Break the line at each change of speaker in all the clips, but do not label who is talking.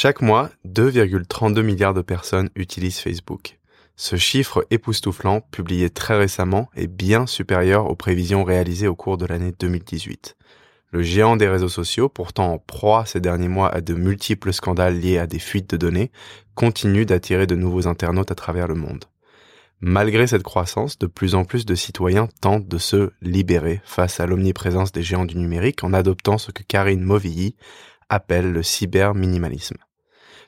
Chaque mois, 2,32 milliards de personnes utilisent Facebook. Ce chiffre époustouflant, publié très récemment, est bien supérieur aux prévisions réalisées au cours de l'année 2018. Le géant des réseaux sociaux, pourtant en proie ces derniers mois à de multiples scandales liés à des fuites de données, continue d'attirer de nouveaux internautes à travers le monde. Malgré cette croissance, de plus en plus de citoyens tentent de se libérer face à l'omniprésence des géants du numérique en adoptant ce que Karine Movilly appelle le cyberminimalisme.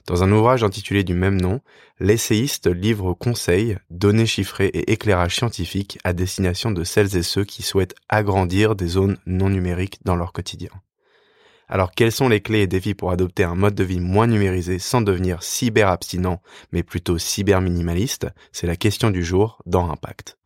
Dans un ouvrage intitulé du même nom, l'essayiste livre conseils, données chiffrées et éclairages scientifiques à destination de celles et ceux qui souhaitent agrandir des zones non numériques dans leur quotidien. Alors quelles sont les clés et défis pour adopter un mode de vie moins numérisé sans devenir cyber-abstinent, mais plutôt cyber-minimaliste? C'est la question du jour dans Impact.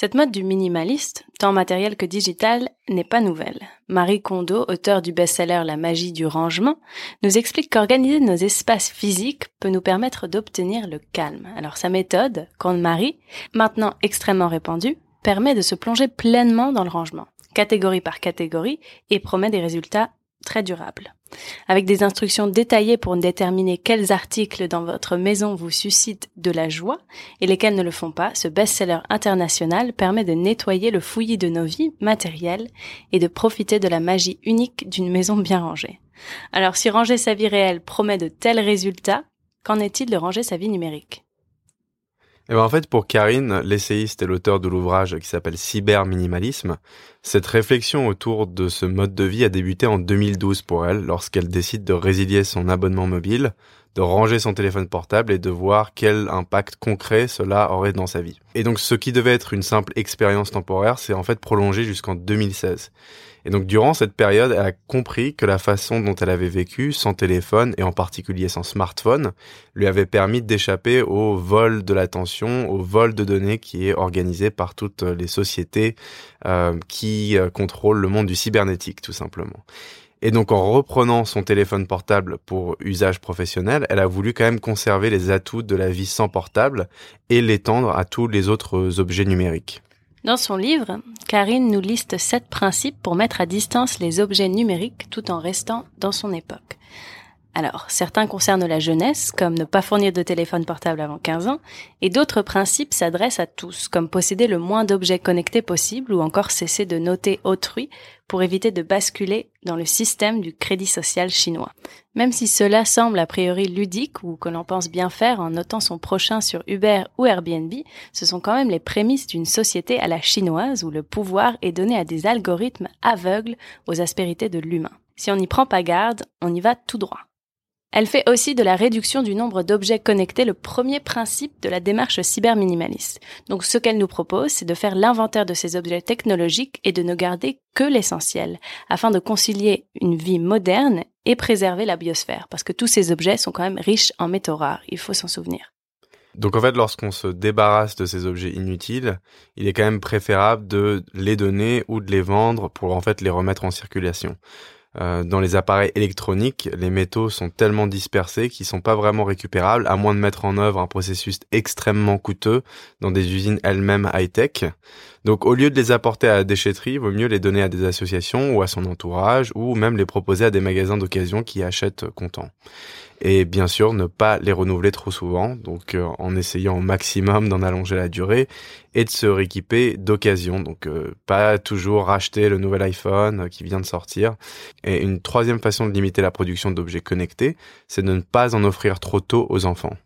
Cette mode du minimaliste, tant matériel que digital, n'est pas nouvelle. Marie Kondo, auteur du best-seller La magie du rangement, nous explique qu'organiser nos espaces physiques peut nous permettre d'obtenir le calme. Alors sa méthode, Grande Marie, maintenant extrêmement répandue, permet de se plonger pleinement dans le rangement, catégorie par catégorie, et promet des résultats très durable. Avec des instructions détaillées pour déterminer quels articles dans votre maison vous suscitent de la joie et lesquels ne le font pas, ce best-seller international permet de nettoyer le fouillis de nos vies matérielles et de profiter de la magie unique d'une maison bien rangée. Alors si ranger sa vie réelle promet de tels résultats, qu'en est-il de ranger sa vie numérique?
Et eh ben en fait, pour Karine, l'essayiste et l'auteur de l'ouvrage qui s'appelle Cyber Minimalisme, cette réflexion autour de ce mode de vie a débuté en 2012 pour elle, lorsqu'elle décide de résilier son abonnement mobile, de ranger son téléphone portable et de voir quel impact concret cela aurait dans sa vie. Et donc ce qui devait être une simple expérience temporaire s'est en fait prolongé jusqu'en 2016. Et donc durant cette période, elle a compris que la façon dont elle avait vécu, sans téléphone et en particulier sans smartphone, lui avait permis d'échapper au vol de l'attention, au vol de données qui est organisé par toutes les sociétés euh, qui euh, contrôlent le monde du cybernétique tout simplement. Et donc en reprenant son téléphone portable pour usage professionnel, elle a voulu quand même conserver les atouts de la vie sans portable et l'étendre à tous les autres objets numériques.
Dans son livre, Karine nous liste sept principes pour mettre à distance les objets numériques tout en restant dans son époque. Alors, certains concernent la jeunesse, comme ne pas fournir de téléphone portable avant 15 ans, et d'autres principes s'adressent à tous, comme posséder le moins d'objets connectés possible ou encore cesser de noter autrui pour éviter de basculer dans le système du crédit social chinois. Même si cela semble a priori ludique ou que l'on pense bien faire en notant son prochain sur Uber ou Airbnb, ce sont quand même les prémices d'une société à la chinoise où le pouvoir est donné à des algorithmes aveugles aux aspérités de l'humain. Si on n'y prend pas garde, on y va tout droit. Elle fait aussi de la réduction du nombre d'objets connectés le premier principe de la démarche cyberminimaliste. Donc ce qu'elle nous propose, c'est de faire l'inventaire de ces objets technologiques et de ne garder que l'essentiel, afin de concilier une vie moderne et préserver la biosphère, parce que tous ces objets sont quand même riches en métaux rares, il faut s'en souvenir.
Donc en fait, lorsqu'on se débarrasse de ces objets inutiles, il est quand même préférable de les donner ou de les vendre pour en fait les remettre en circulation. Euh, dans les appareils électroniques, les métaux sont tellement dispersés qu'ils sont pas vraiment récupérables, à moins de mettre en œuvre un processus extrêmement coûteux dans des usines elles-mêmes high-tech. Donc au lieu de les apporter à la déchetterie, il vaut mieux les donner à des associations ou à son entourage, ou même les proposer à des magasins d'occasion qui achètent content et bien sûr ne pas les renouveler trop souvent, donc euh, en essayant au maximum d'en allonger la durée et de se rééquiper d'occasion, donc euh, pas toujours racheter le nouvel iPhone euh, qui vient de sortir. Et une troisième façon de limiter la production d'objets connectés, c'est de ne pas en offrir trop tôt aux enfants.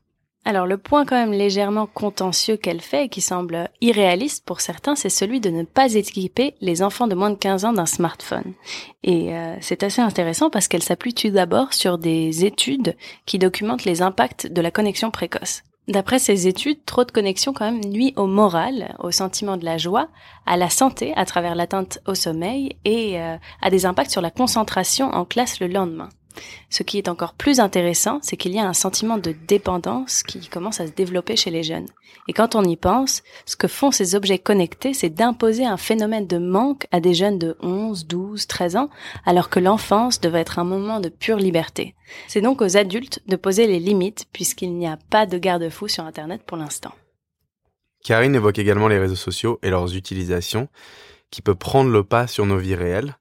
Alors le point quand même légèrement contentieux qu'elle fait et qui semble irréaliste pour certains, c'est celui de ne pas équiper les enfants de moins de 15 ans d'un smartphone. Et euh, c'est assez intéressant parce qu'elle s'appuie tout d'abord sur des études qui documentent les impacts de la connexion précoce. D'après ces études, trop de connexion quand même nuit au moral, au sentiment de la joie, à la santé à travers l'atteinte au sommeil et euh, a des impacts sur la concentration en classe le lendemain. Ce qui est encore plus intéressant, c'est qu'il y a un sentiment de dépendance qui commence à se développer chez les jeunes. Et quand on y pense, ce que font ces objets connectés, c'est d'imposer un phénomène de manque à des jeunes de 11, 12, 13 ans, alors que l'enfance devrait être un moment de pure liberté. C'est donc aux adultes de poser les limites, puisqu'il n'y a pas de garde-fou sur Internet pour l'instant.
Karine évoque également les réseaux sociaux et leurs utilisations, qui peut prendre le pas sur nos vies réelles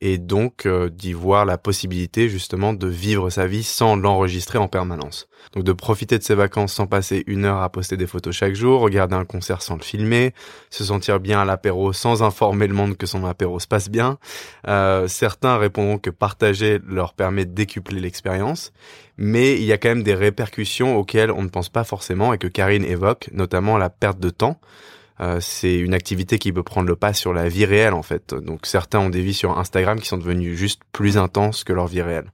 et donc euh, d'y voir la possibilité justement de vivre sa vie sans l'enregistrer en permanence. Donc de profiter de ses vacances sans passer une heure à poster des photos chaque jour, regarder un concert sans le filmer, se sentir bien à l'apéro sans informer le monde que son apéro se passe bien. Euh, certains répondront que partager leur permet de décupler l'expérience, mais il y a quand même des répercussions auxquelles on ne pense pas forcément et que Karine évoque, notamment la perte de temps. Euh, c'est une activité qui peut prendre le pas sur la vie réelle en fait. Donc certains ont des vies sur Instagram qui sont devenues juste plus intenses que leur vie réelle.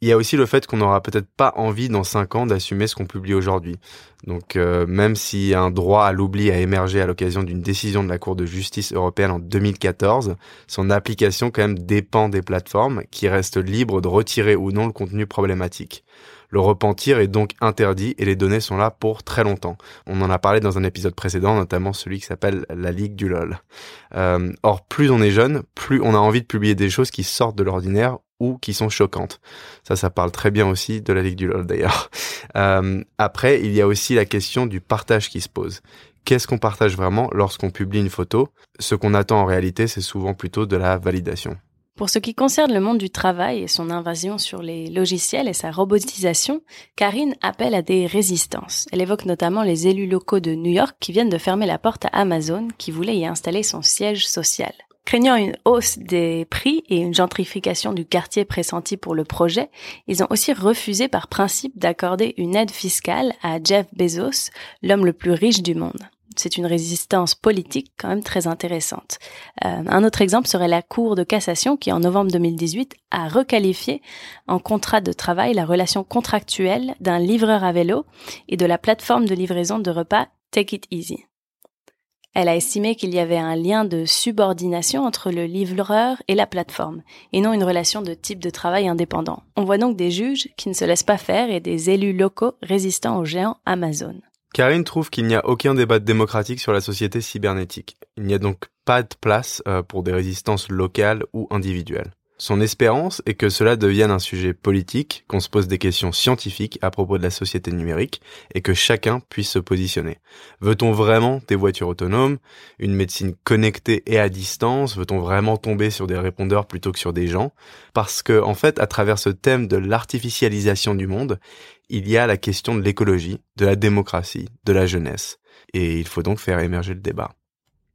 Il y a aussi le fait qu'on n'aura peut-être pas envie dans cinq ans d'assumer ce qu'on publie aujourd'hui. Donc euh, même si un droit à l'oubli a émergé à l'occasion d'une décision de la Cour de justice européenne en 2014, son application quand même dépend des plateformes qui restent libres de retirer ou non le contenu problématique. Le repentir est donc interdit et les données sont là pour très longtemps. On en a parlé dans un épisode précédent, notamment celui qui s'appelle la Ligue du LOL. Euh, or, plus on est jeune, plus on a envie de publier des choses qui sortent de l'ordinaire ou qui sont choquantes. Ça, ça parle très bien aussi de la Ligue du LOL d'ailleurs. Euh, après, il y a aussi la question du partage qui se pose. Qu'est-ce qu'on partage vraiment lorsqu'on publie une photo? Ce qu'on attend en réalité, c'est souvent plutôt de la validation.
Pour ce qui concerne le monde du travail et son invasion sur les logiciels et sa robotisation, Karine appelle à des résistances. Elle évoque notamment les élus locaux de New York qui viennent de fermer la porte à Amazon qui voulait y installer son siège social. Craignant une hausse des prix et une gentrification du quartier pressenti pour le projet, ils ont aussi refusé par principe d'accorder une aide fiscale à Jeff Bezos, l'homme le plus riche du monde c'est une résistance politique quand même très intéressante. Euh, un autre exemple serait la Cour de cassation qui, en novembre 2018, a requalifié en contrat de travail la relation contractuelle d'un livreur à vélo et de la plateforme de livraison de repas Take It Easy. Elle a estimé qu'il y avait un lien de subordination entre le livreur et la plateforme, et non une relation de type de travail indépendant. On voit donc des juges qui ne se laissent pas faire et des élus locaux résistant aux géants Amazon.
Karine trouve qu'il n'y a aucun débat démocratique sur la société cybernétique. Il n'y a donc pas de place euh, pour des résistances locales ou individuelles. Son espérance est que cela devienne un sujet politique, qu'on se pose des questions scientifiques à propos de la société numérique et que chacun puisse se positionner. Veut-on vraiment des voitures autonomes, une médecine connectée et à distance? Veut-on vraiment tomber sur des répondeurs plutôt que sur des gens? Parce que, en fait, à travers ce thème de l'artificialisation du monde, il y a la question de l'écologie, de la démocratie, de la jeunesse. Et il faut donc faire émerger le débat.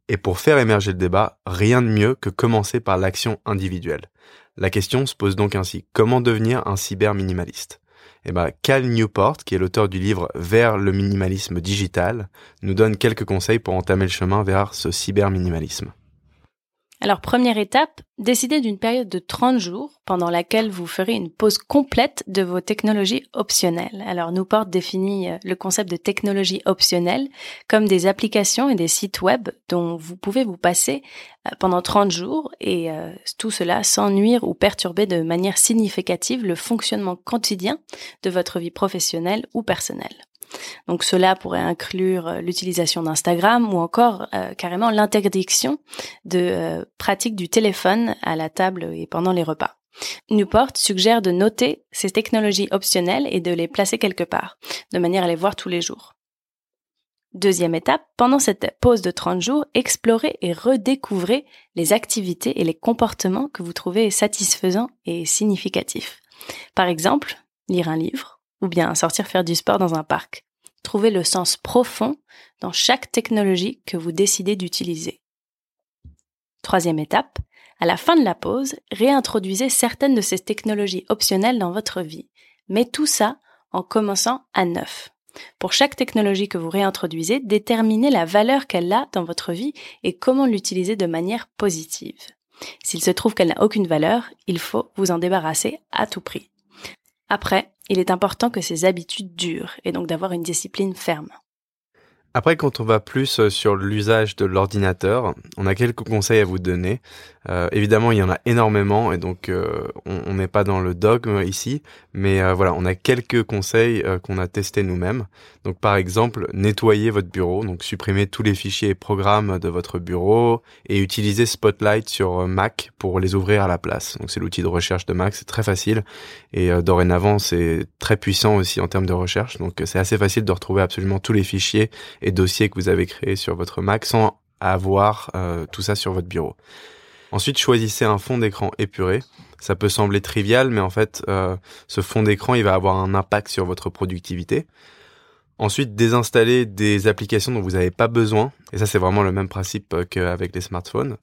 Et pour faire émerger le débat, rien de mieux que commencer par l'action individuelle. La question se pose donc ainsi, comment devenir un cyber minimaliste eh ben, Cal Newport, qui est l'auteur du livre Vers le minimalisme digital, nous donne quelques conseils pour entamer le chemin vers ce cyber minimalisme.
Alors première étape, décidez d'une période de 30 jours pendant laquelle vous ferez une pause complète de vos technologies optionnelles. Alors Newport définit euh, le concept de technologie optionnelle comme des applications et des sites web dont vous pouvez vous passer euh, pendant 30 jours et euh, tout cela sans nuire ou perturber de manière significative le fonctionnement quotidien de votre vie professionnelle ou personnelle. Donc cela pourrait inclure euh, l'utilisation d'Instagram ou encore euh, carrément l'interdiction de euh, pratique du téléphone à la table et pendant les repas. Newport suggère de noter ces technologies optionnelles et de les placer quelque part, de manière à les voir tous les jours. Deuxième étape, pendant cette pause de 30 jours, explorez et redécouvrez les activités et les comportements que vous trouvez satisfaisants et significatifs. Par exemple, lire un livre, ou bien sortir faire du sport dans un parc. Trouvez le sens profond dans chaque technologie que vous décidez d'utiliser. Troisième étape, à la fin de la pause, réintroduisez certaines de ces technologies optionnelles dans votre vie, mais tout ça en commençant à neuf. Pour chaque technologie que vous réintroduisez, déterminez la valeur qu'elle a dans votre vie et comment l'utiliser de manière positive. S'il se trouve qu'elle n'a aucune valeur, il faut vous en débarrasser à tout prix. Après, il est important que ces habitudes durent et donc d'avoir une discipline ferme.
Après, quand on va plus euh, sur l'usage de l'ordinateur, on a quelques conseils à vous donner. Euh, évidemment, il y en a énormément et donc euh, on n'est pas dans le dogme ici, mais euh, voilà, on a quelques conseils qu'on a testés nous-mêmes. Donc par exemple, nettoyer votre bureau, donc supprimer tous les fichiers et programmes de votre bureau et utiliser Spotlight sur Mac pour les ouvrir à la place. Donc c'est l'outil de recherche de Mac, c'est très facile et dorénavant c'est très puissant aussi en termes de recherche. Donc c'est assez facile de retrouver absolument tous les fichiers et dossiers que vous avez créés sur votre Mac sans avoir tout ça sur votre bureau. Ensuite, choisissez un fond d'écran épuré. Ça peut sembler trivial, mais en fait, euh, ce fond d'écran, il va avoir un impact sur votre productivité. Ensuite, désinstaller des applications dont vous n'avez pas besoin. Et ça, c'est vraiment le même principe euh, qu'avec les smartphones.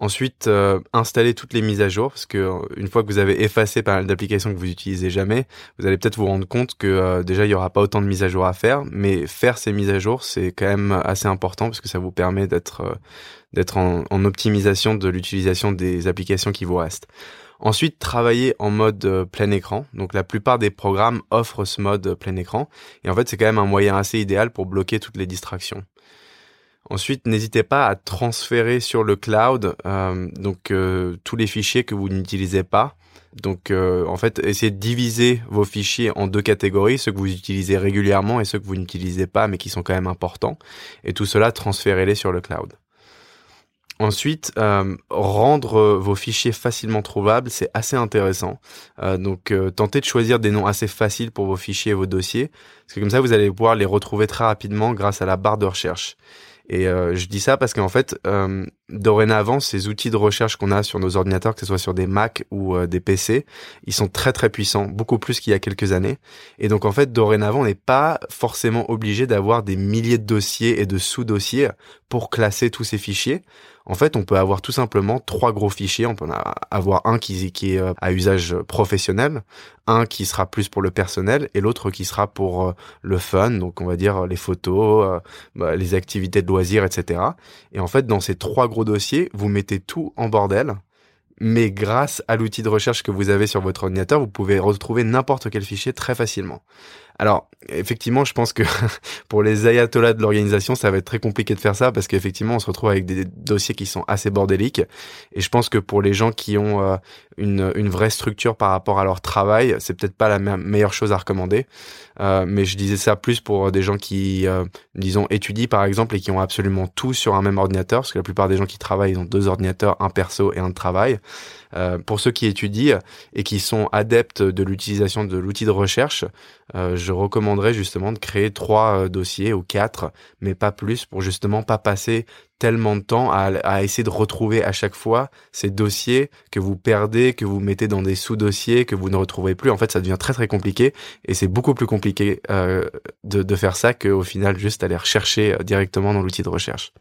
Ensuite, euh, installer toutes les mises à jour, parce que euh, une fois que vous avez effacé pas mal d'applications que vous utilisez jamais, vous allez peut-être vous rendre compte que euh, déjà il y aura pas autant de mises à jour à faire, mais faire ces mises à jour c'est quand même assez important parce que ça vous permet d'être d'être en, en, optimisation de l'utilisation des applications qui vous restent. Ensuite, travailler en mode plein écran. Donc la plupart des programmes offrent ce mode plein écran, et en fait c'est quand même un moyen assez idéal pour bloquer toutes les distractions. Ensuite, n'hésitez pas à transférer sur le cloud euh, donc euh, tous les fichiers que vous n'utilisez pas. Donc euh, en fait, essayez de diviser vos fichiers en deux catégories, ceux que vous utilisez régulièrement et ceux que vous n'utilisez pas mais qui sont quand même importants. Et tout cela, transférez-les sur le cloud. Ensuite, rendre vos fichiers facilement trouvables, c'est assez intéressant. donc, tentez de choisir des noms assez faciles pour vos fichiers et vos dossiers, parce que comme ça, vous allez pouvoir les retrouver très rapidement grâce à la barre de recherche. Et euh, je dis ça parce qu'en fait, euh, dorénavant, ces outils de recherche qu'on a sur nos ordinateurs, que ce soit sur des Mac ou euh, des PC, ils sont très très puissants, beaucoup plus qu'il y a quelques années. Et donc en fait, dorénavant, on n'est pas forcément obligé d'avoir des milliers de dossiers et de sous-dossiers pour classer tous ces fichiers. En fait, on peut avoir tout simplement trois gros fichiers. On peut avoir un qui, qui est euh, à usage professionnel, un qui sera plus pour le personnel et l'autre qui sera pour euh, le fun, donc on va dire les photos, bah, les activités de loisirs, etc. Et en fait, dans ces trois gros dossiers, vous mettez tout en bordel. Mais grâce à l'outil de recherche que vous avez sur votre ordinateur, vous pouvez retrouver n'importe quel fichier très facilement. Alors, effectivement, je pense que pour les ayatollahs de l'organisation, ça va être très compliqué de faire ça parce qu'effectivement, on se retrouve avec des dossiers qui sont assez bordéliques. Et je pense que pour les gens qui ont euh, une, une, vraie structure par rapport à leur travail, c'est peut-être pas la meilleure chose à recommander. Euh, mais je disais ça plus pour des gens qui, euh, disons, étudient par exemple et qui ont absolument tout sur un même ordinateur, parce que la plupart des gens qui travaillent, ils ont deux ordinateurs, un perso et un de travail. Euh, pour ceux qui étudient et qui sont adeptes de l'utilisation de l'outil de recherche, euh, je recommanderais justement de créer trois euh, dossiers ou quatre, mais pas plus, pour justement pas passer tellement de temps à, essayer de retrouver à chaque fois ces dossiers que vous perdez, que vous mettez dans des sous-dossiers, que vous ne retrouvez plus. En fait, ça devient très très compliqué et c'est beaucoup plus compliqué euh, de, de faire ça qu'au final juste aller rechercher directement dans l'outil de recherche.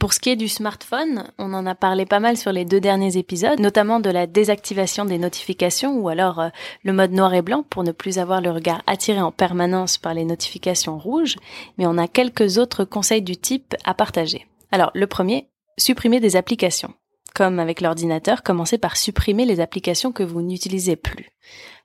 Pour ce qui est du smartphone, on en a parlé pas mal sur les deux derniers épisodes, notamment de la désactivation des notifications ou alors euh, le mode noir et blanc pour ne plus avoir le regard attiré en permanence par les notifications rouges, mais on a quelques autres conseils du type à partager. Alors, le premier, supprimer des applications. Comme avec l'ordinateur, commencez par supprimer les applications que vous n'utilisez plus.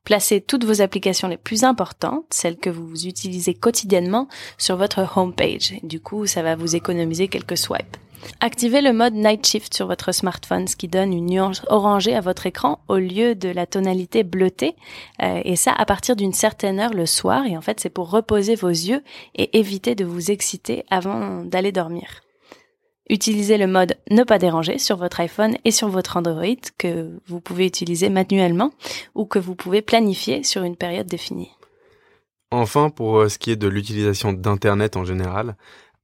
Placez toutes vos applications les plus importantes, celles que vous utilisez quotidiennement, sur votre homepage. Du coup, ça va vous économiser quelques swipes. Activez le mode Night Shift sur votre smartphone, ce qui donne une nuance orangée à votre écran au lieu de la tonalité bleutée. Euh, et ça à partir d'une certaine heure le soir. Et en fait, c'est pour reposer vos yeux et éviter de vous exciter avant d'aller dormir. Utilisez le mode ne pas déranger sur votre iPhone et sur votre Android que vous pouvez utiliser manuellement ou que vous pouvez planifier sur une période définie.
Enfin, pour euh, ce qui est de l'utilisation d'Internet en général,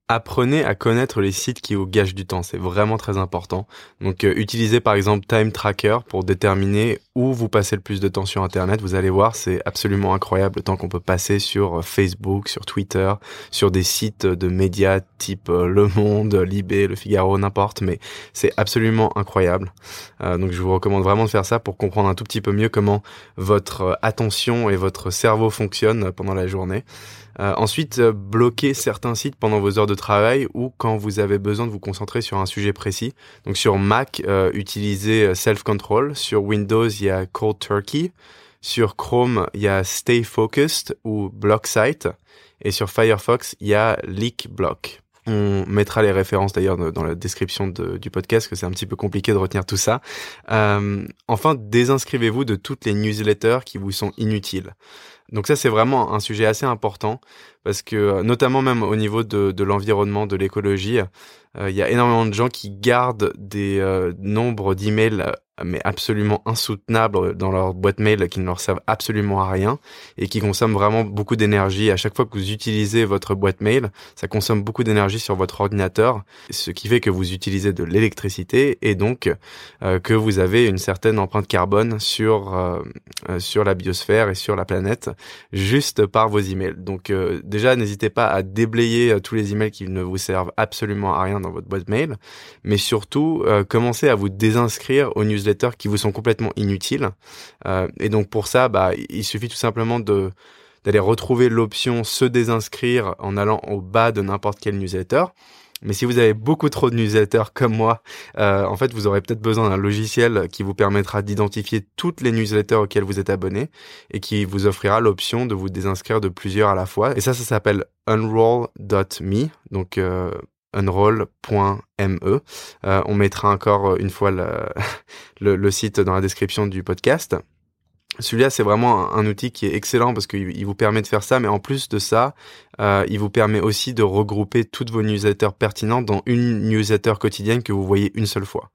Apprenez à connaître les sites qui vous gâchent du temps, c'est vraiment très important. Donc euh, utilisez par exemple Time Tracker pour déterminer où vous passez le plus de temps sur Internet. Vous allez voir, c'est absolument incroyable le temps qu'on peut passer sur euh, Facebook, sur Twitter, sur des sites de médias type euh, Le Monde, Libé, Le Figaro, n'importe, mais c'est absolument incroyable. donc je vous recommande vraiment de faire ça pour comprendre un tout petit peu mieux comment votre attention et votre cerveau fonctionnent pendant la journée. Euh, ensuite, euh, bloquez certains sites pendant vos heures de travail ou quand vous avez besoin de vous concentrer sur un sujet précis. Donc sur Mac, euh, utilisez Self Control. Sur Windows, il y a Cold Turkey. Sur Chrome, il y a Stay Focused ou Block Site. Et sur Firefox, il y a Leak Block. On mettra les références d'ailleurs dans la description du podcast, que c'est un petit peu compliqué de retenir tout ça. Euh, enfin, désinscrivez-vous de toutes les newsletters qui vous sont inutiles. Donc ça, c'est vraiment un sujet assez important parce que, notamment même au niveau de, de l'environnement, de l'écologie, euh, il y a énormément de gens qui gardent des euh, nombres d'emails mais absolument insoutenables dans leur boîte mail qui ne leur servent absolument à rien et qui consomment vraiment beaucoup d'énergie. À chaque fois que vous utilisez votre boîte mail, ça consomme beaucoup d'énergie sur votre ordinateur, ce qui fait que vous utilisez de l'électricité et donc euh, que vous avez une certaine empreinte carbone sur euh, euh, sur la biosphère et sur la planète juste par vos emails. Donc déjà n'hésitez pas à déblayer tous les emails qui ne vous servent absolument à rien dans votre boîte mail, mais surtout commencez à vous désinscrire aux qui vous sont complètement inutiles. Euh, et donc pour ça, bah, il suffit tout simplement d'aller retrouver l'option se désinscrire en allant au bas de n'importe quel newsletter. Mais si vous avez beaucoup trop de newsletters comme moi, euh, en fait, vous aurez peut-être besoin d'un logiciel qui vous permettra d'identifier toutes les newsletters auxquelles vous êtes abonné et qui vous offrira l'option de vous désinscrire de plusieurs à la fois. Et ça, ça s'appelle unroll.me, donc euh, unroll.me. Euh, on mettra encore une fois le, le, site dans la description du podcast. Celui-là, c'est vraiment un, outil qui est excellent parce qu'il vous permet de faire ça, mais en plus de ça, euh, il vous permet aussi de regrouper toutes vos newsletters pertinentes dans une newsletter quotidienne que vous voyez une seule fois.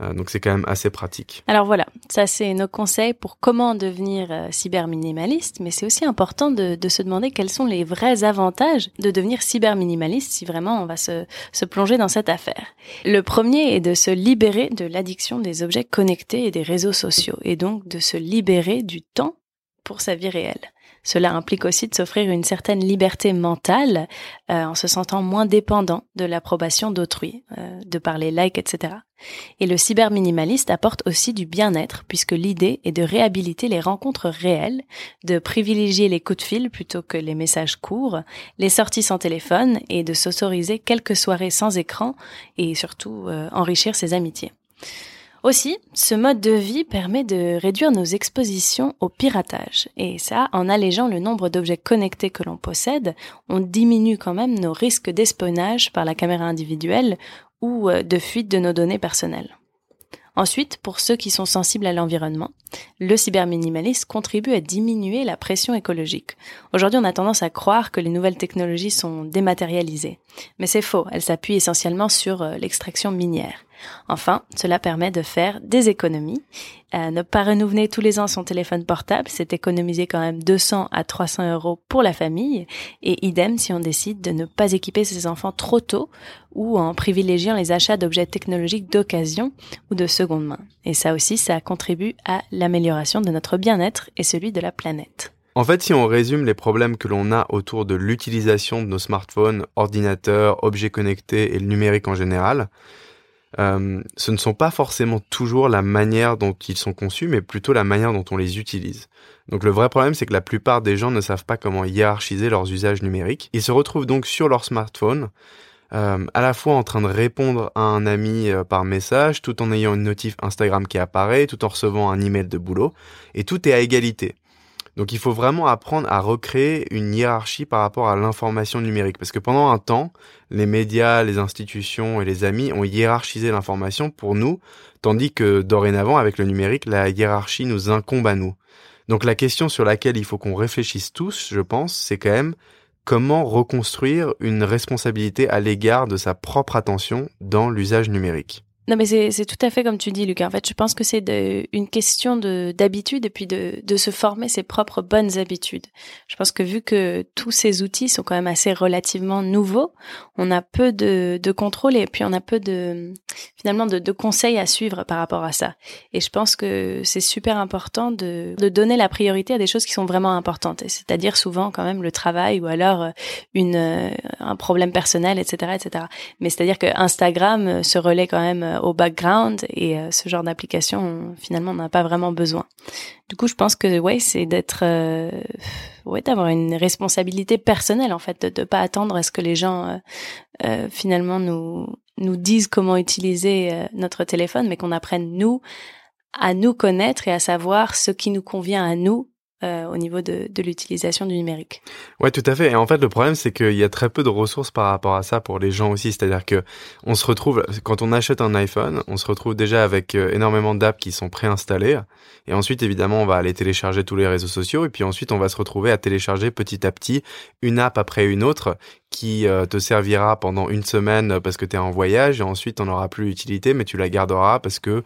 Euh, donc c'est quand même assez pratique.
Alors voilà, ça c'est nos conseils pour comment devenir euh, cyber minimaliste, mais c'est aussi important de, de, se demander quels sont les vrais avantages de devenir cyber minimaliste si vraiment on va se, se plonger dans cette affaire. Le premier est de se libérer de l'addiction des objets connectés et des réseaux sociaux, et donc de se libérer du temps pour sa vie réelle. Cela implique aussi de s'offrir une certaine liberté mentale euh, en se sentant moins dépendant de l'approbation d'autrui, euh, de par les likes, etc. Et le cyberminimaliste apporte aussi du bien-être puisque l'idée est de réhabiliter les rencontres réelles, de privilégier les coups de fil plutôt que les messages courts, les sorties sans téléphone et de s'autoriser quelques soirées sans écran et surtout euh, enrichir ses amitiés. Aussi, ce mode de vie permet de réduire nos expositions au piratage. Et ça, en allégeant le nombre d'objets connectés que l'on possède, on diminue quand même nos risques d'espionnage par la caméra individuelle ou euh, de fuite de nos données personnelles. Ensuite, pour ceux qui sont sensibles à l'environnement, le cyberminimalisme contribue à diminuer la pression écologique. Aujourd'hui, on a tendance à croire que les nouvelles technologies sont dématérialisées. Mais c'est faux, elles s'appuient essentiellement sur euh, l'extraction minière. Enfin, cela permet de faire des économies. Euh, ne pas renouveler tous les ans son téléphone portable, c'est économiser quand même 200 à 300 euros pour la famille. Et idem si on décide de ne pas équiper ses enfants trop tôt ou en privilégiant les achats d'objets technologiques d'occasion ou de seconde main. Et ça aussi, ça contribue à l'amélioration de notre bien-être et celui de la planète.
En fait, si on résume les problèmes que l'on a autour de l'utilisation de nos smartphones, ordinateurs, objets connectés et le numérique en général, euh, ce ne sont pas forcément toujours la manière dont ils sont conçus, mais plutôt la manière dont on les utilise. Donc le vrai problème, c'est que la plupart des gens ne savent pas comment hiérarchiser leurs usages numériques. Ils se retrouvent donc sur leur smartphone, euh, à la fois en train de répondre à un ami euh, par message, tout en ayant une notif Instagram qui apparaît, tout en recevant un email de boulot, et tout est à égalité. Donc il faut vraiment apprendre à recréer une hiérarchie par rapport à l'information numérique. Parce que pendant un temps, les médias, les institutions et les amis ont hiérarchisé l'information pour nous, tandis que dorénavant, avec le numérique, la hiérarchie nous incombe à nous. Donc la question sur laquelle il faut qu'on réfléchisse tous, je pense, c'est quand même comment reconstruire une responsabilité à l'égard de sa propre attention dans l'usage numérique.
Non, mais c'est tout à fait comme tu dis, Lucas. En fait, je pense que c'est une question de d'habitude et puis de, de se former ses propres bonnes habitudes. Je pense que vu que tous ces outils sont quand même assez relativement nouveaux, on a peu de, de contrôle et puis on a peu de finalement de, de conseils à suivre par rapport à ça. Et je pense que c'est super important de, de donner la priorité à des choses qui sont vraiment importantes. C'est-à-dire souvent quand même le travail ou alors euh, une euh, un problème personnel, etc., etc. Mais c'est-à-dire que Instagram euh, se relaie quand même euh, au background et euh, ce genre d'application finalement on n'a pas vraiment besoin. Du coup, je pense que ouais, c'est d'être euh, ouais, d'avoir une responsabilité personnelle en fait, de, ne pas attendre à ce que les gens finalement nous nous disent comment utiliser notre téléphone, mais qu'on apprenne nous à nous connaître et à savoir ce qui nous convient à nous euh, au niveau de, l'utilisation du numérique.
Ouais, tout à fait. Et en fait, le problème, c'est qu'il y a très peu de ressources par rapport à ça pour les gens aussi. C'est-à-dire que on se retrouve, quand on achète un iPhone, on se retrouve déjà avec euh, énormément d'apps qui sont préinstallées. Et ensuite, évidemment, on va aller télécharger tous les réseaux sociaux. Et puis ensuite, on va se retrouver à télécharger petit à petit une app après une autre qui euh, te servira pendant une semaine parce que tu es en voyage et ensuite on n'aura plus utilité mais tu la garderas parce que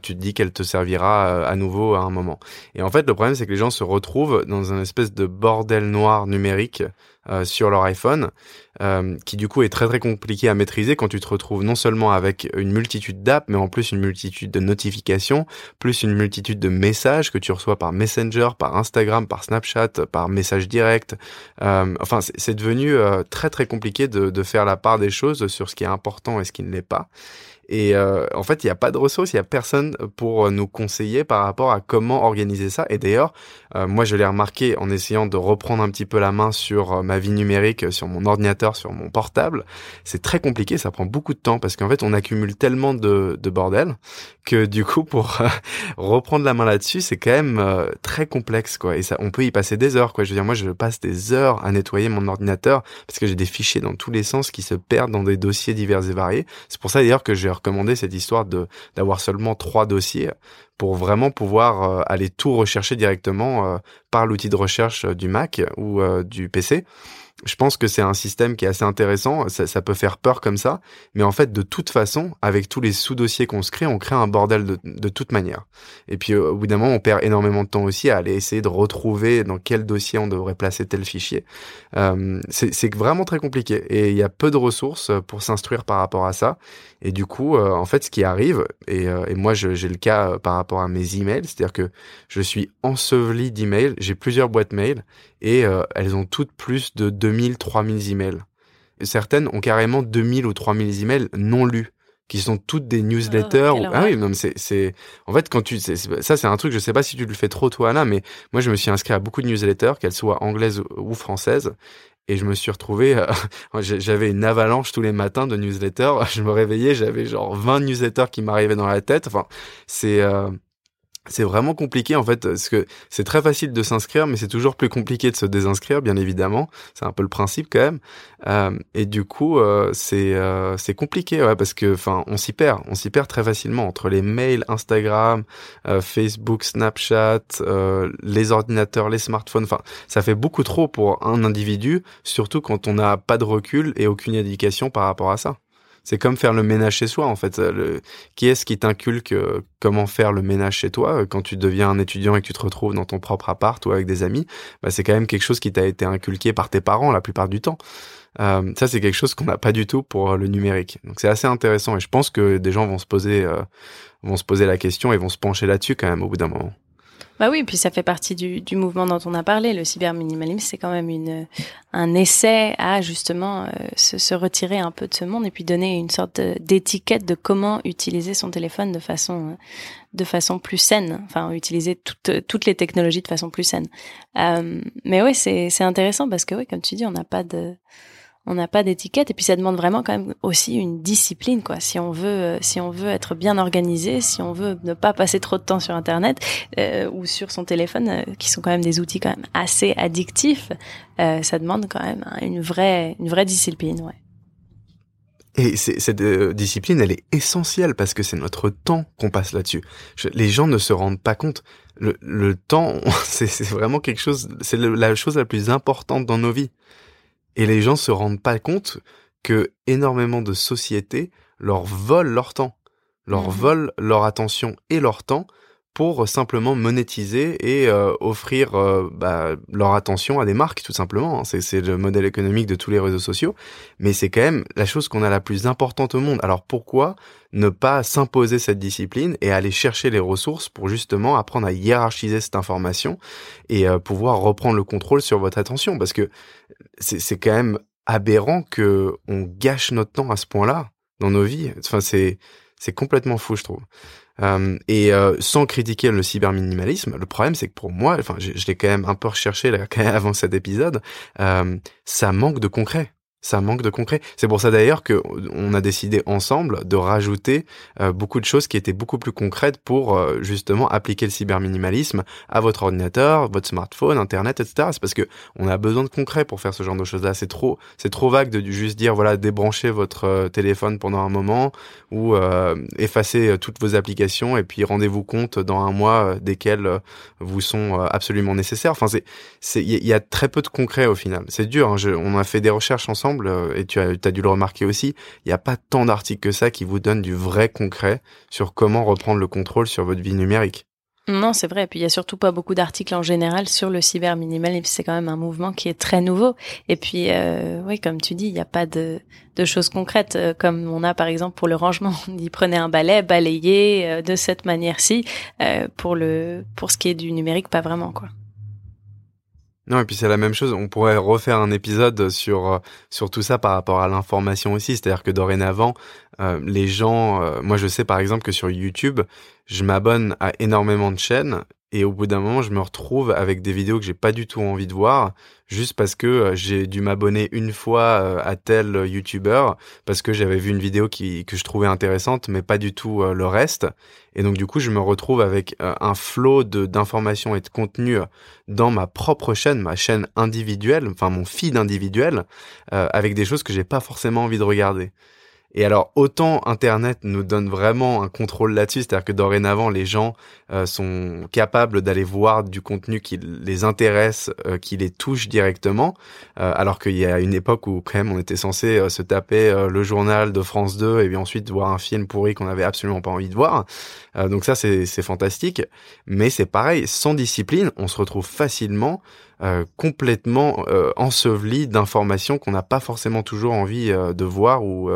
tu te dis qu'elle te servira à nouveau à un moment. Et en fait le problème c'est que les gens se retrouvent dans un espèce de bordel noir numérique euh, sur leur iPhone, euh, qui du coup est très très compliqué à maîtriser quand tu te retrouves non seulement avec une multitude d'apps, mais en plus une multitude de notifications, plus une multitude de messages que tu reçois par Messenger, par Instagram, par Snapchat, par message direct. Euh, enfin, c'est devenu très très compliqué de faire la part des choses sur ce qui est important et ce qui ne l'est pas. Et euh, en fait, il n'y a pas de ressources, il n'y a personne pour nous conseiller par rapport à comment organiser ça. Et d'ailleurs, euh, moi, je l'ai remarqué en essayant de reprendre un petit peu la main sur euh, ma vie numérique, sur mon ordinateur, sur mon portable. C'est très compliqué, ça prend beaucoup de temps parce qu'en fait, on accumule tellement de, de bordel que du coup, pour reprendre la main là-dessus, c'est quand même très complexe, quoi. Et ça, on peut y passer des heures, quoi. Je veux dire, moi, je passe des heures à nettoyer mon ordinateur parce que j'ai des fichiers dans tous les sens qui se perdent dans des dossiers divers et variés. C'est pour ça d'ailleurs que j'ai recommander cette histoire de d'avoir seulement trois dossiers pour vraiment pouvoir euh, aller tout rechercher directement euh, par l'outil de recherche euh, du Mac ou du PC je pense que c'est un système qui est assez intéressant. Ça, peut faire peur comme ça, mais en fait, de toute façon, avec tous les sous-dossiers qu'on se crée, on crée un bordel de, toute manière. Et puis, au bout d'un moment, on perd énormément de temps aussi à aller essayer de retrouver dans quel dossier on devrait placer tel fichier. Euh, c'est vraiment très compliqué et il y a peu de ressources pour s'instruire par rapport à ça. Et du coup, euh, en fait, ce qui arrive, et, euh, moi, j'ai le cas euh, par rapport à mes emails, c'est-à-dire que je suis enseveli d'emails. J'ai plusieurs boîtes mail et elles ont toutes plus de 2000, 3000 emails. certaines ont carrément 2000 ou 3000 emails non lus qui sont toutes des newsletters.
Oh,
ah oui, même c'est c'est en fait quand tu ça c'est un truc je sais pas si tu le fais trop toi là mais moi je me suis inscrit à beaucoup de newsletters qu'elles soient anglaises ou françaises et je me suis retrouvé j'avais une avalanche tous les matins de newsletters je me réveillais j'avais genre 20 newsletters qui m'arrivaient dans la tête enfin c'est euh, c'est vraiment compliqué en fait parce que c'est très facile de s'inscrire mais c'est toujours plus compliqué de se désinscrire bien évidemment. C'est un peu le principe quand même. Euh, et du coup euh, c'est euh, c'est compliqué ouais, parce que enfin on s'y perd. On s'y perd très facilement entre les mails Instagram euh, Facebook Snapchat euh, les ordinateurs les smartphones. Enfin ça fait beaucoup trop pour un individu surtout quand on n'a pas de recul et aucune éducation par rapport à ça c'est comme faire le ménage chez soi, en fait. Le, qui est-ce qui t'inculque euh, comment faire le ménage chez toi euh, quand tu deviens un étudiant et que tu te retrouves dans ton propre appart ou avec des amis? Bah, C'est quand même quelque chose qui t'a été inculqué par tes parents la plupart du temps. Euh, ça, c'est quelque chose qu'on n'a pas du tout pour le numérique. Donc, c'est assez intéressant et je pense que des gens vont se poser, vont se poser la question et vont se pencher là-dessus quand même au bout d'un moment.
Bah oui, puis ça fait partie du, du mouvement dont on a parlé. Le cyberminimalisme, c'est quand même une, un essai à justement euh, se, se, retirer un peu de ce monde et puis donner une sorte d'étiquette de comment utiliser son téléphone de façon de façon plus saine. Enfin, utiliser toutes toutes les technologies de façon plus saine. Euh, mais oui, c'est intéressant parce que oui, comme tu dis, on n'a pas de on n'a pas d'étiquette et puis ça demande vraiment quand même aussi une discipline quoi. Si on veut euh, si on veut être bien organisé, si on veut ne pas passer trop de temps sur internet euh, ou sur son téléphone euh, qui sont quand même des outils quand même assez addictifs, ça demande quand même une vraie une vraie discipline, ouais.
Et cette discipline, elle est essentielle parce que c'est notre temps qu'on passe là-dessus. Les gens ne se rendent pas compte. Le temps, c'est vraiment quelque chose, c'est la chose la plus importante dans nos vies. Et les gens se rendent pas compte que énormément de sociétés leur volent leur temps, leur mmh volent leur attention et leur temps pour simplement monétiser et euh, offrir euh, bah, leur attention à des marques tout simplement. Hein. C'est le modèle économique de tous les réseaux sociaux, mais c'est quand même la chose qu'on a la plus importante au monde. Alors pourquoi ne pas s'imposer cette discipline et aller chercher les ressources pour justement apprendre à hiérarchiser cette information et euh, pouvoir reprendre le contrôle sur votre attention? Parce que c'est quand même aberrant que on gâche notre temps à ce point-là dans nos vies. Enfin, c'est complètement fou, je trouve. Euh, et euh, sans critiquer le cyberminimalisme, le problème c'est que pour moi, enfin, je, l'ai quand même un peu recherché là, avant cet épisode, euh, ça manque de concret. Ça manque de concret. C'est pour ça d'ailleurs que on a décidé ensemble de rajouter euh, beaucoup de choses qui étaient beaucoup plus concrètes pour euh, justement appliquer le cyberminimalisme à votre ordinateur, votre smartphone, internet, etc. C'est parce que on a besoin de concret pour faire ce genre de choses-là. C'est trop, c'est trop vague de juste dire voilà débranchez votre euh, téléphone pendant un moment ou effacer toutes vos applications et puis rendez-vous compte dans un mois desquelles vous sont absolument nécessaires. Enfin il y, a très peu de concret au final. C'est dur. Hein. on a fait des recherches ensemble euh, et tu as, dû le remarquer aussi, il n'y a pas tant d'articles que ça qui vous donnent du vrai concret sur comment reprendre le contrôle sur votre vie numérique.
Non, c'est vrai. Et puis il y a surtout pas beaucoup d'articles en général sur le cyberminimalisme. C'est quand même un mouvement qui est très nouveau. Et puis, euh, oui, comme tu dis, il n'y a pas de, de, choses concrètes euh, comme on a par exemple pour le rangement. On dit prenez un balai, balayez de cette manière-ci. pour le, pour ce qui est du numérique, pas vraiment quoi.
Non, et puis c'est la même chose. On pourrait refaire un épisode sur euh, sur tout ça par rapport à l'information aussi. C'est-à-dire que dorénavant, euh, les gens, euh, moi je sais par exemple que sur YouTube, je m'abonne à énormément de chaînes et au bout d'un moment, je me retrouve avec des vidéos que j'ai pas du tout envie de voir, juste parce que euh, j'ai dû m'abonner une fois euh, à tel YouTuber, parce que j'avais vu une vidéo qui, que je trouvais intéressante, mais pas du tout euh, le reste. Et donc du coup, je me retrouve avec un flot d'informations et de contenu dans ma propre chaîne, ma chaîne individuelle, enfin mon feed individuel, avec des choses que j'ai pas forcément envie de regarder. Et alors, autant Internet nous donne vraiment un contrôle là-dessus, c'est-à-dire que dorénavant, les gens euh, sont capables d'aller voir du contenu qui les intéresse, euh, qui les touche directement, euh, alors qu'il y a une époque où quand même on était censé se taper le journal de France 2 et puis ensuite voir un film pourri qu'on avait absolument pas envie de voir. donc ça, c'est fantastique. Mais c'est pareil, sans discipline, on se retrouve facilement complètement enseveli d'informations qu'on n'a pas forcément toujours envie de voir ou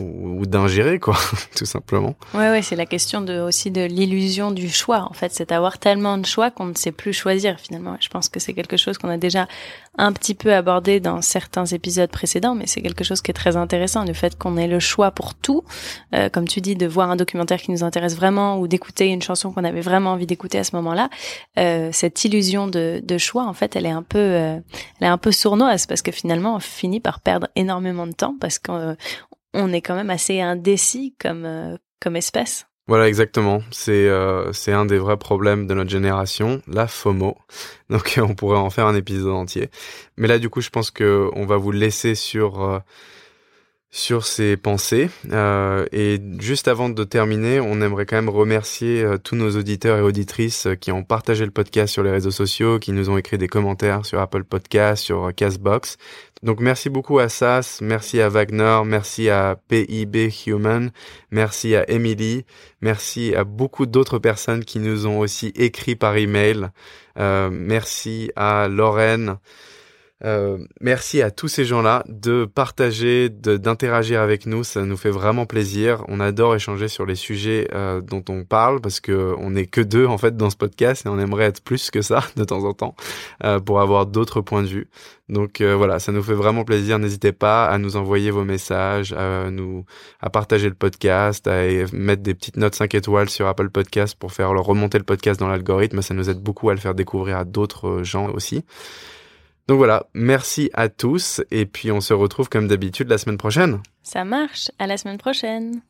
ou, d'ingérer quoi tout simplement.
Ouais ouais c'est la question de aussi de l'illusion du choix en fait. C'est avoir tellement de choix qu'on ne sait plus choisir finalement. Je pense que c'est quelque chose qu'on a déjà un petit peu abordé dans certains épisodes précédents mais c'est quelque chose qui est très intéressant le fait qu'on ait le choix pour tout. Euh, comme tu dis de voir un documentaire qui nous intéresse vraiment ou d'écouter une chanson qu'on avait vraiment envie d'écouter à ce moment-là euh, cette illusion de, de, choix en fait elle est un peu euh, elle est un peu sournoise parce que finalement on finit par perdre énormément de temps parce qu'on on est quand même assez indécis comme, euh, comme espèce.
Voilà, exactement. C'est euh, c'est un des vrais problèmes de notre génération, la FOMO. Donc on pourrait en faire un épisode entier. Mais là, du coup, je pense que on va vous laisser sur euh, sur ces pensées. et juste avant de terminer, on aimerait quand même remercier tous nos auditeurs et auditrices qui ont partagé le podcast sur les réseaux sociaux, qui nous ont écrit des commentaires sur Apple Podcast, sur Castbox. Donc merci beaucoup à SAS, merci à Wagner, merci à PIB Human, merci à Emily, merci à beaucoup d'autres personnes qui nous ont aussi écrit par email. Euh, merci à Lorraine. Euh, merci à tous ces gens-là de partager, d'interagir avec nous. Ça nous fait vraiment plaisir. On adore échanger sur les sujets euh, dont on parle parce que on n'est que deux en fait dans ce podcast et on aimerait être plus que ça de temps en temps euh, pour avoir d'autres points de vue. Donc euh, voilà, ça nous fait vraiment plaisir. N'hésitez pas à nous envoyer vos messages, à nous à partager le podcast, à mettre des petites notes 5 étoiles sur Apple Podcast pour faire remonter le podcast dans l'algorithme. Ça nous aide beaucoup à le faire découvrir à d'autres gens aussi. Donc voilà, merci à tous et puis on se retrouve comme d'habitude la semaine prochaine.
Ça marche, à la semaine prochaine.